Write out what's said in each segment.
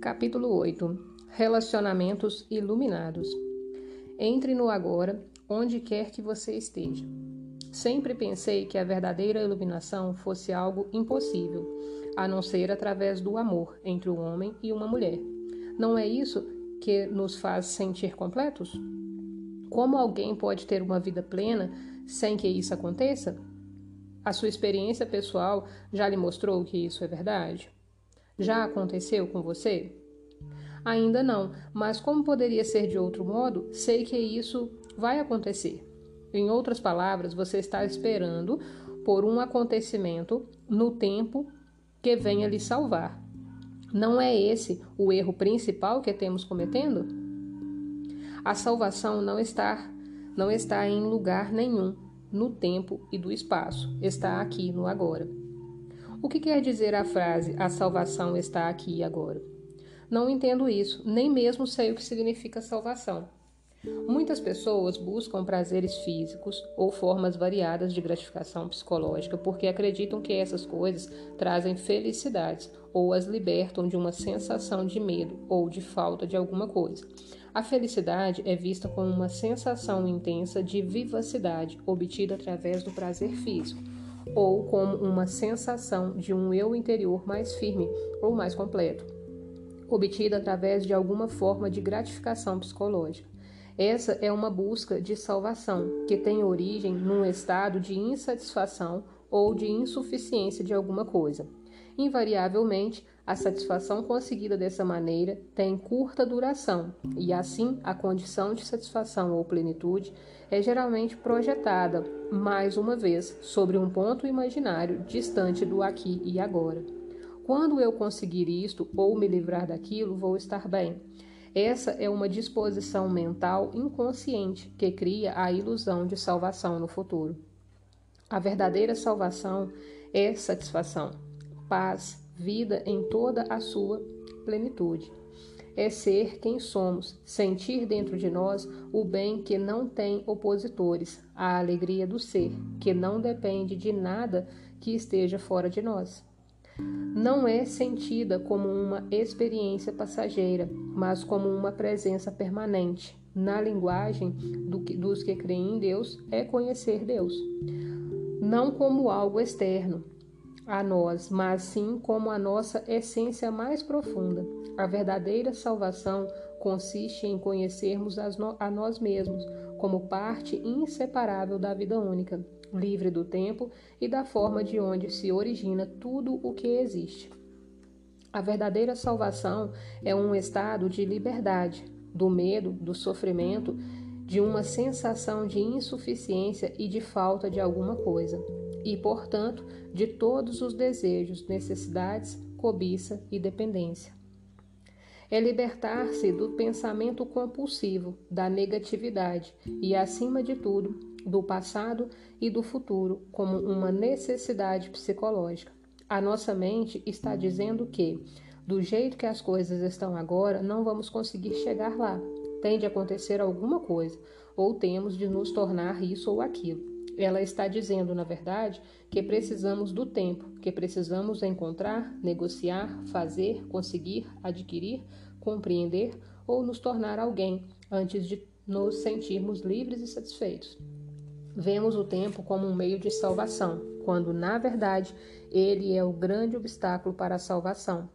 Capítulo 8 Relacionamentos iluminados. Entre no agora, onde quer que você esteja. Sempre pensei que a verdadeira iluminação fosse algo impossível, a não ser através do amor entre um homem e uma mulher. Não é isso que nos faz sentir completos? Como alguém pode ter uma vida plena sem que isso aconteça? A sua experiência pessoal já lhe mostrou que isso é verdade? Já aconteceu com você? Ainda não, mas como poderia ser de outro modo, sei que isso vai acontecer. Em outras palavras, você está esperando por um acontecimento no tempo que venha lhe salvar. Não é esse o erro principal que temos cometendo? A salvação não está não está em lugar nenhum, no tempo e do espaço, está aqui no agora. O que quer dizer a frase a salvação está aqui e agora? Não entendo isso, nem mesmo sei o que significa salvação. Muitas pessoas buscam prazeres físicos ou formas variadas de gratificação psicológica porque acreditam que essas coisas trazem felicidades ou as libertam de uma sensação de medo ou de falta de alguma coisa. A felicidade é vista como uma sensação intensa de vivacidade obtida através do prazer físico ou como uma sensação de um eu interior mais firme ou mais completo, obtida através de alguma forma de gratificação psicológica. Essa é uma busca de salvação que tem origem num estado de insatisfação ou de insuficiência de alguma coisa. Invariavelmente, a satisfação conseguida dessa maneira tem curta duração, e assim a condição de satisfação ou plenitude é geralmente projetada, mais uma vez, sobre um ponto imaginário distante do aqui e agora. Quando eu conseguir isto ou me livrar daquilo, vou estar bem. Essa é uma disposição mental inconsciente que cria a ilusão de salvação no futuro. A verdadeira salvação é satisfação, paz, vida em toda a sua plenitude. É ser quem somos, sentir dentro de nós o bem que não tem opositores, a alegria do ser, que não depende de nada que esteja fora de nós. Não é sentida como uma experiência passageira, mas como uma presença permanente. Na linguagem do que, dos que creem em Deus, é conhecer Deus. Não como algo externo, a nós, mas sim como a nossa essência mais profunda. A verdadeira salvação consiste em conhecermos a nós mesmos como parte inseparável da vida única, livre do tempo e da forma de onde se origina tudo o que existe. A verdadeira salvação é um estado de liberdade do medo, do sofrimento, de uma sensação de insuficiência e de falta de alguma coisa e, portanto, de todos os desejos, necessidades, cobiça e dependência. É libertar-se do pensamento compulsivo, da negatividade e, acima de tudo, do passado e do futuro como uma necessidade psicológica. A nossa mente está dizendo que, do jeito que as coisas estão agora, não vamos conseguir chegar lá. Tem de acontecer alguma coisa, ou temos de nos tornar isso ou aquilo. Ela está dizendo, na verdade, que precisamos do tempo, que precisamos encontrar, negociar, fazer, conseguir, adquirir, compreender ou nos tornar alguém antes de nos sentirmos livres e satisfeitos. Vemos o tempo como um meio de salvação, quando na verdade ele é o grande obstáculo para a salvação.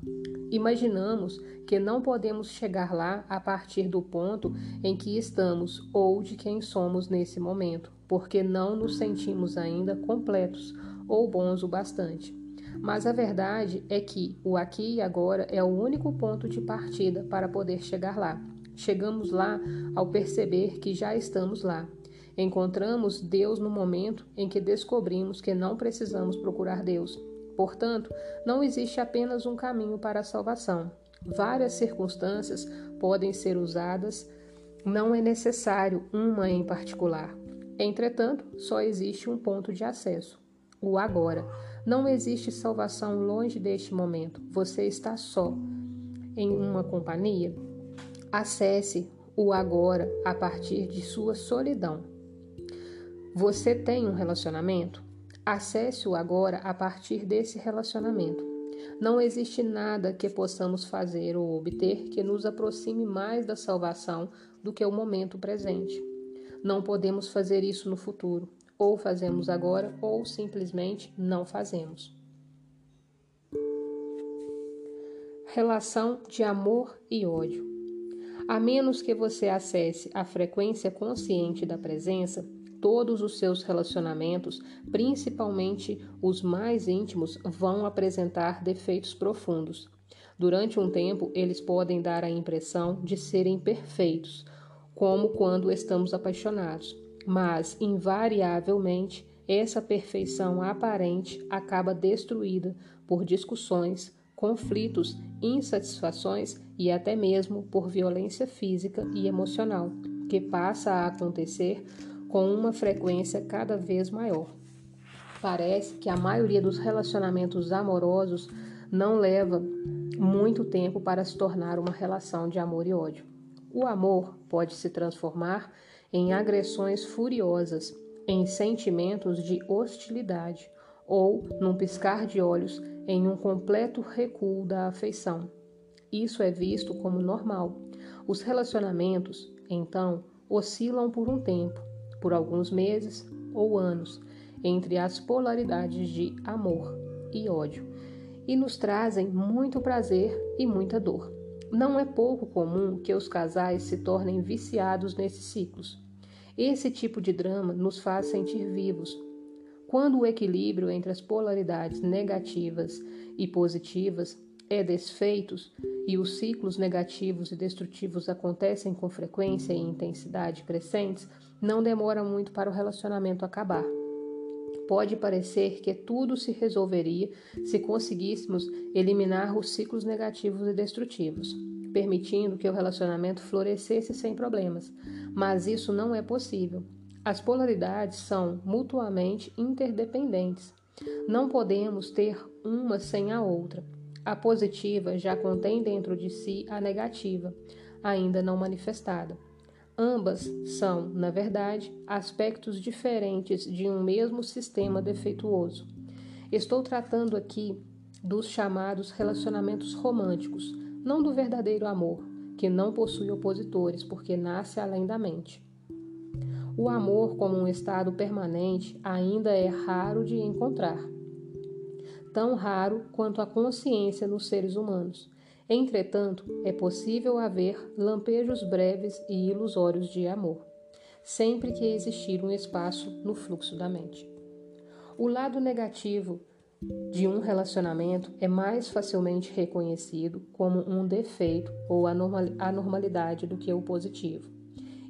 Imaginamos que não podemos chegar lá a partir do ponto em que estamos ou de quem somos nesse momento, porque não nos sentimos ainda completos ou bons o bastante. Mas a verdade é que o aqui e agora é o único ponto de partida para poder chegar lá. Chegamos lá ao perceber que já estamos lá. Encontramos Deus no momento em que descobrimos que não precisamos procurar Deus. Portanto, não existe apenas um caminho para a salvação. Várias circunstâncias podem ser usadas, não é necessário uma em particular. Entretanto, só existe um ponto de acesso: o agora. Não existe salvação longe deste momento. Você está só em uma companhia. Acesse o agora a partir de sua solidão. Você tem um relacionamento? Acesse-o agora a partir desse relacionamento. Não existe nada que possamos fazer ou obter que nos aproxime mais da salvação do que o momento presente. Não podemos fazer isso no futuro. Ou fazemos agora, ou simplesmente não fazemos. Relação de amor e ódio. A menos que você acesse a frequência consciente da presença, todos os seus relacionamentos, principalmente os mais íntimos, vão apresentar defeitos profundos. Durante um tempo, eles podem dar a impressão de serem perfeitos, como quando estamos apaixonados, mas invariavelmente essa perfeição aparente acaba destruída por discussões, conflitos, insatisfações e até mesmo por violência física e emocional, que passa a acontecer com uma frequência cada vez maior. Parece que a maioria dos relacionamentos amorosos não leva muito tempo para se tornar uma relação de amor e ódio. O amor pode se transformar em agressões furiosas, em sentimentos de hostilidade ou, num piscar de olhos, em um completo recuo da afeição. Isso é visto como normal. Os relacionamentos, então, oscilam por um tempo, por alguns meses ou anos entre as polaridades de amor e ódio e nos trazem muito prazer e muita dor. Não é pouco comum que os casais se tornem viciados nesses ciclos. Esse tipo de drama nos faz sentir vivos. Quando o equilíbrio entre as polaridades negativas e positivas é desfeitos e os ciclos negativos e destrutivos acontecem com frequência e intensidade crescentes, não demora muito para o relacionamento acabar. Pode parecer que tudo se resolveria se conseguíssemos eliminar os ciclos negativos e destrutivos, permitindo que o relacionamento florescesse sem problemas, mas isso não é possível. As polaridades são mutuamente interdependentes. Não podemos ter uma sem a outra. A positiva já contém dentro de si a negativa, ainda não manifestada. Ambas são, na verdade, aspectos diferentes de um mesmo sistema defeituoso. Estou tratando aqui dos chamados relacionamentos românticos, não do verdadeiro amor, que não possui opositores porque nasce além da mente. O amor, como um estado permanente, ainda é raro de encontrar. Tão raro quanto a consciência nos seres humanos. Entretanto, é possível haver lampejos breves e ilusórios de amor, sempre que existir um espaço no fluxo da mente. O lado negativo de um relacionamento é mais facilmente reconhecido como um defeito ou anormalidade do que o positivo.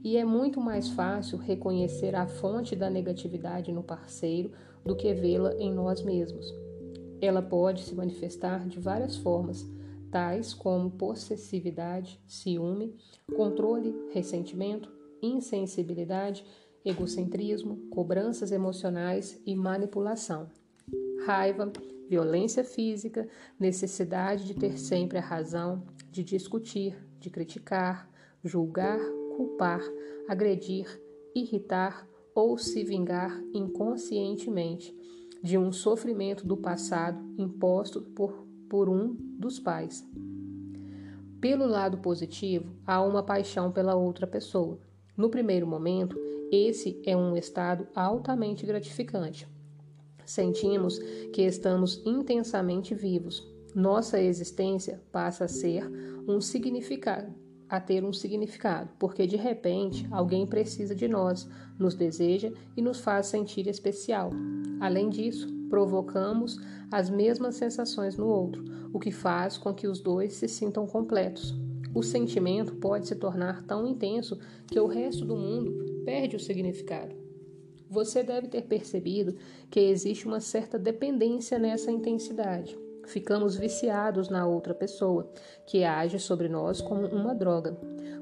E é muito mais fácil reconhecer a fonte da negatividade no parceiro do que vê-la em nós mesmos. Ela pode se manifestar de várias formas, tais como possessividade, ciúme, controle, ressentimento, insensibilidade, egocentrismo, cobranças emocionais e manipulação. Raiva, violência física, necessidade de ter sempre a razão, de discutir, de criticar, julgar, culpar, agredir, irritar ou se vingar inconscientemente de um sofrimento do passado imposto por por um dos pais. Pelo lado positivo, há uma paixão pela outra pessoa. No primeiro momento, esse é um estado altamente gratificante. Sentimos que estamos intensamente vivos. Nossa existência passa a ser um significado, a ter um significado, porque de repente alguém precisa de nós, nos deseja e nos faz sentir especial. Além disso, provocamos as mesmas sensações no outro, o que faz com que os dois se sintam completos. O sentimento pode se tornar tão intenso que o resto do mundo perde o significado. Você deve ter percebido que existe uma certa dependência nessa intensidade. Ficamos viciados na outra pessoa, que age sobre nós como uma droga.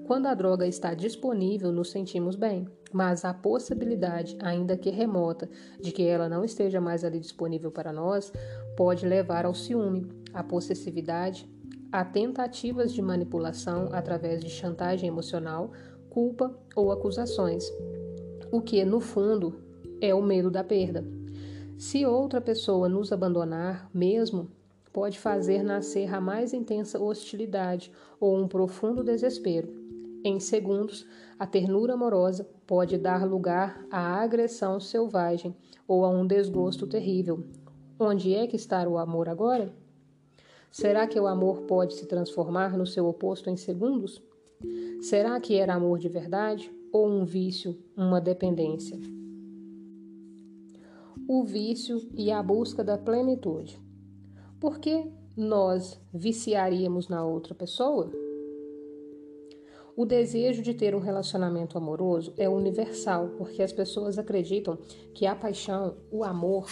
Quando a droga está disponível, nos sentimos bem, mas a possibilidade, ainda que remota, de que ela não esteja mais ali disponível para nós, pode levar ao ciúme, à possessividade, a tentativas de manipulação através de chantagem emocional, culpa ou acusações, o que, no fundo, é o medo da perda. Se outra pessoa nos abandonar, mesmo pode fazer nascer a mais intensa hostilidade ou um profundo desespero. Em segundos, a ternura amorosa pode dar lugar à agressão selvagem ou a um desgosto terrível. Onde é que está o amor agora? Será que o amor pode se transformar no seu oposto em segundos? Será que era amor de verdade ou um vício, uma dependência? O vício e a busca da plenitude. Por que nós viciaríamos na outra pessoa? O desejo de ter um relacionamento amoroso é universal, porque as pessoas acreditam que a paixão, o amor,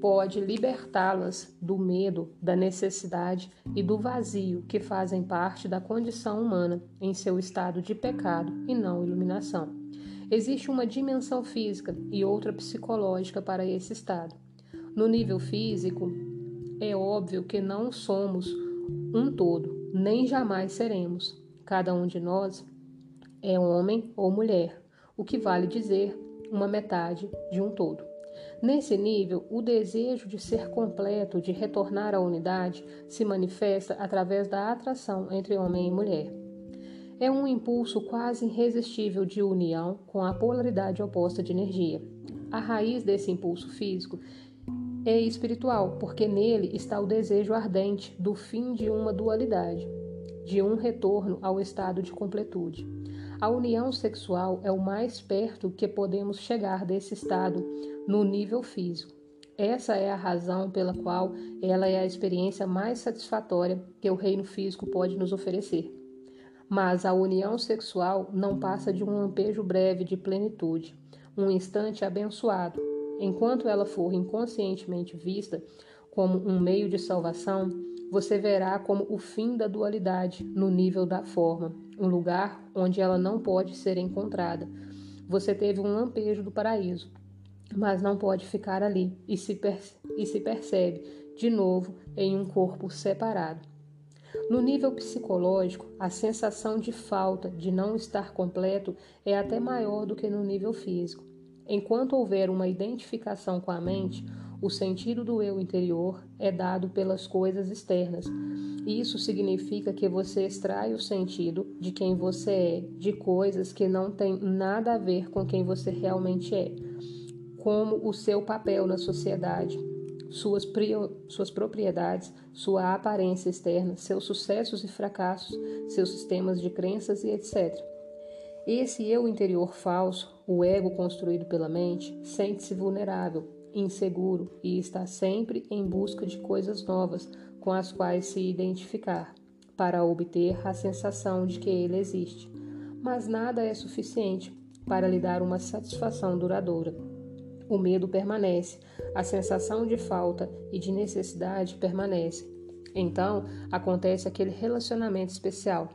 pode libertá-las do medo, da necessidade e do vazio que fazem parte da condição humana em seu estado de pecado e não iluminação. Existe uma dimensão física e outra psicológica para esse estado. No nível físico, é óbvio que não somos um todo, nem jamais seremos. Cada um de nós é homem ou mulher, o que vale dizer uma metade de um todo. Nesse nível, o desejo de ser completo, de retornar à unidade, se manifesta através da atração entre homem e mulher. É um impulso quase irresistível de união com a polaridade oposta de energia. A raiz desse impulso físico é espiritual, porque nele está o desejo ardente do fim de uma dualidade, de um retorno ao estado de completude. A união sexual é o mais perto que podemos chegar desse estado no nível físico. Essa é a razão pela qual ela é a experiência mais satisfatória que o reino físico pode nos oferecer. Mas a união sexual não passa de um lampejo breve de plenitude, um instante abençoado. Enquanto ela for inconscientemente vista como um meio de salvação, você verá como o fim da dualidade no nível da forma, um lugar onde ela não pode ser encontrada. Você teve um lampejo do paraíso, mas não pode ficar ali e se, e se percebe de novo em um corpo separado. No nível psicológico, a sensação de falta, de não estar completo, é até maior do que no nível físico. Enquanto houver uma identificação com a mente, o sentido do eu interior é dado pelas coisas externas. Isso significa que você extrai o sentido de quem você é de coisas que não têm nada a ver com quem você realmente é, como o seu papel na sociedade, suas, suas propriedades, sua aparência externa, seus sucessos e fracassos, seus sistemas de crenças e etc. Esse eu interior falso, o ego construído pela mente, sente-se vulnerável inseguro e está sempre em busca de coisas novas com as quais se identificar, para obter a sensação de que ele existe. Mas nada é suficiente para lhe dar uma satisfação duradoura. O medo permanece, a sensação de falta e de necessidade permanece. Então acontece aquele relacionamento especial.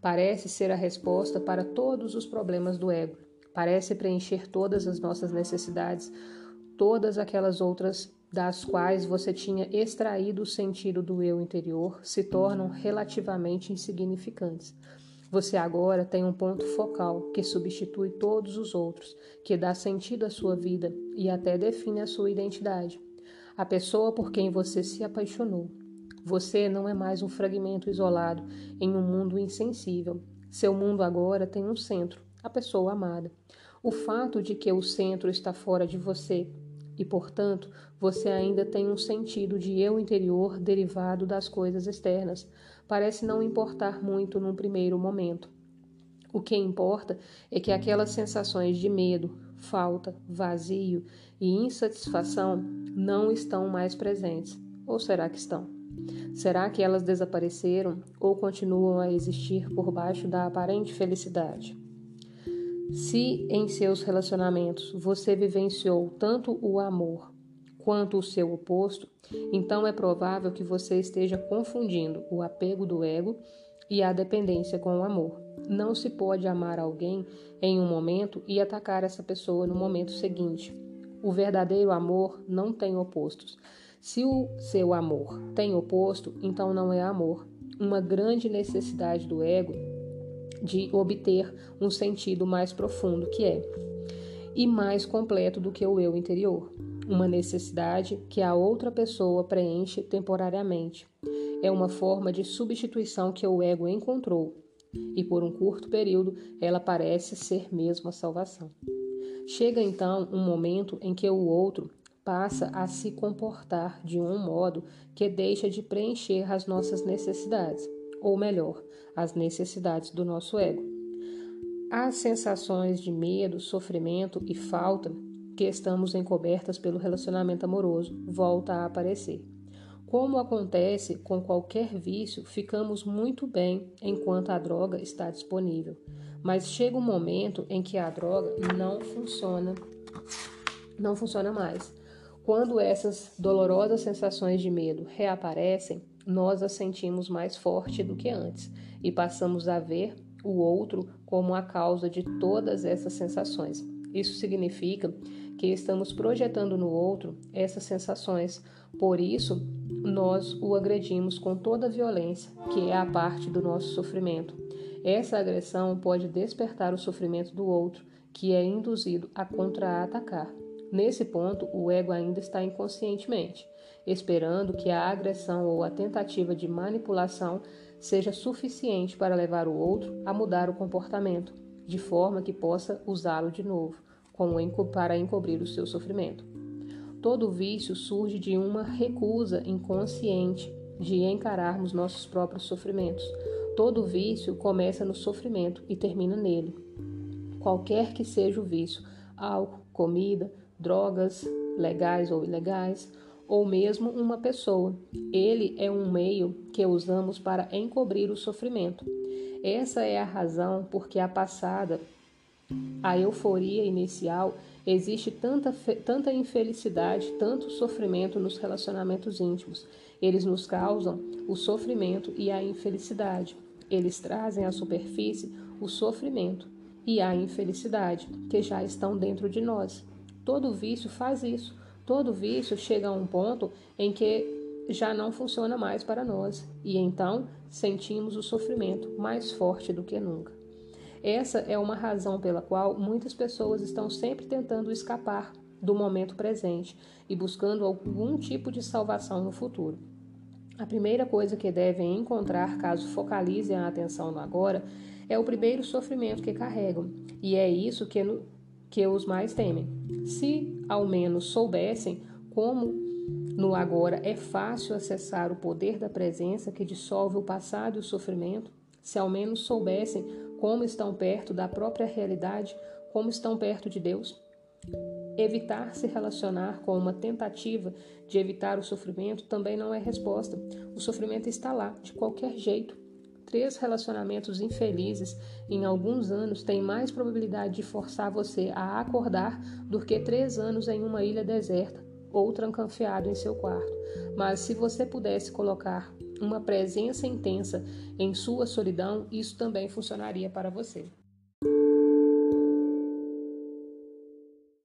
Parece ser a resposta para todos os problemas do ego. Parece preencher todas as nossas necessidades, todas aquelas outras das quais você tinha extraído o sentido do eu interior se tornam relativamente insignificantes. Você agora tem um ponto focal que substitui todos os outros, que dá sentido à sua vida e até define a sua identidade. A pessoa por quem você se apaixonou. Você não é mais um fragmento isolado em um mundo insensível. Seu mundo agora tem um centro, a pessoa amada. O fato de que o centro está fora de você e, portanto, você ainda tem um sentido de eu interior derivado das coisas externas. Parece não importar muito num primeiro momento. O que importa é que aquelas sensações de medo, falta, vazio e insatisfação não estão mais presentes. Ou será que estão? Será que elas desapareceram ou continuam a existir por baixo da aparente felicidade? Se em seus relacionamentos você vivenciou tanto o amor quanto o seu oposto, então é provável que você esteja confundindo o apego do ego e a dependência com o amor. Não se pode amar alguém em um momento e atacar essa pessoa no momento seguinte. O verdadeiro amor não tem opostos. Se o seu amor tem oposto, então não é amor. Uma grande necessidade do ego de obter um sentido mais profundo que é e mais completo do que o eu interior. uma necessidade que a outra pessoa preenche temporariamente. É uma forma de substituição que o ego encontrou, e por um curto período ela parece ser mesmo a salvação. Chega então um momento em que o outro passa a se comportar de um modo que deixa de preencher as nossas necessidades, ou melhor, as necessidades do nosso ego. As sensações de medo, sofrimento e falta que estamos encobertas pelo relacionamento amoroso volta a aparecer. Como acontece com qualquer vício, ficamos muito bem enquanto a droga está disponível, mas chega um momento em que a droga não funciona, não funciona mais. Quando essas dolorosas sensações de medo reaparecem, nós as sentimos mais forte do que antes e passamos a ver o outro como a causa de todas essas sensações. Isso significa que estamos projetando no outro essas sensações, por isso nós o agredimos com toda a violência, que é a parte do nosso sofrimento. Essa agressão pode despertar o sofrimento do outro, que é induzido a contra-atacar. Nesse ponto, o ego ainda está inconscientemente, esperando que a agressão ou a tentativa de manipulação seja suficiente para levar o outro a mudar o comportamento, de forma que possa usá-lo de novo, para encobrir o seu sofrimento. Todo vício surge de uma recusa inconsciente de encararmos nossos próprios sofrimentos. Todo vício começa no sofrimento e termina nele. Qualquer que seja o vício, álcool, comida, drogas, legais ou ilegais, ou mesmo uma pessoa. Ele é um meio que usamos para encobrir o sofrimento. Essa é a razão porque a passada, a euforia inicial Existe tanta, tanta infelicidade, tanto sofrimento nos relacionamentos íntimos. Eles nos causam o sofrimento e a infelicidade. Eles trazem à superfície o sofrimento e a infelicidade que já estão dentro de nós. Todo vício faz isso. Todo vício chega a um ponto em que já não funciona mais para nós e então sentimos o sofrimento mais forte do que nunca. Essa é uma razão pela qual muitas pessoas estão sempre tentando escapar do momento presente e buscando algum tipo de salvação no futuro. A primeira coisa que devem encontrar caso focalizem a atenção no agora é o primeiro sofrimento que carregam, e é isso que, que os mais temem. Se ao menos soubessem como no agora é fácil acessar o poder da presença que dissolve o passado e o sofrimento, se ao menos soubessem como estão perto da própria realidade, como estão perto de Deus. Evitar se relacionar com uma tentativa de evitar o sofrimento também não é resposta. O sofrimento está lá, de qualquer jeito. Três relacionamentos infelizes em alguns anos têm mais probabilidade de forçar você a acordar do que três anos em uma ilha deserta ou trancanfiado em seu quarto. Mas se você pudesse colocar uma presença intensa em sua solidão, isso também funcionaria para você.